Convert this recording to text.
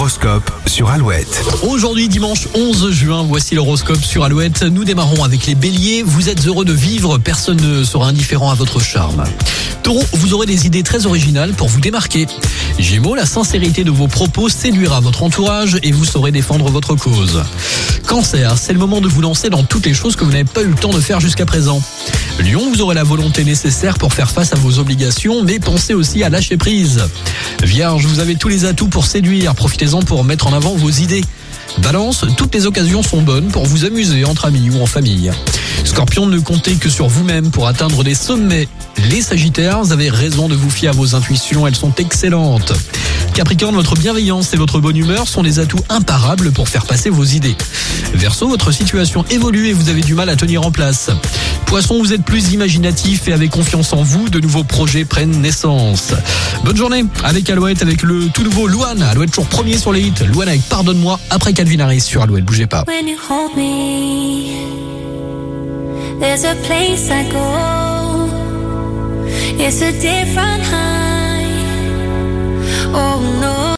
L'horoscope sur Alouette. Aujourd'hui, dimanche 11 juin, voici l'horoscope sur Alouette. Nous démarrons avec les béliers. Vous êtes heureux de vivre, personne ne sera indifférent à votre charme. Taureau, vous aurez des idées très originales pour vous démarquer. Gémeaux, la sincérité de vos propos séduira votre entourage et vous saurez défendre votre cause. Cancer, c'est le moment de vous lancer dans toutes les choses que vous n'avez pas eu le temps de faire jusqu'à présent. Lion, vous aurez la volonté nécessaire pour faire face à vos obligations, mais pensez aussi à lâcher prise. Vierge, vous avez tous les atouts pour séduire, profitez-en pour mettre en avant vos idées. Balance, toutes les occasions sont bonnes pour vous amuser entre amis ou en famille. Scorpion, ne comptez que sur vous-même pour atteindre des sommets. Les Sagittaires, vous avez raison de vous fier à vos intuitions, elles sont excellentes. Capricorne, votre bienveillance et votre bonne humeur sont des atouts imparables pour faire passer vos idées. Verseau, votre situation évolue et vous avez du mal à tenir en place. Poisson, vous êtes plus imaginatif et avez confiance en vous, de nouveaux projets prennent naissance. Bonne journée avec Alouette, avec le tout nouveau Louane. Alouette toujours premier sur les hits. Louane avec Pardonne-moi après Calvin Harris sur Alouette, bougez pas.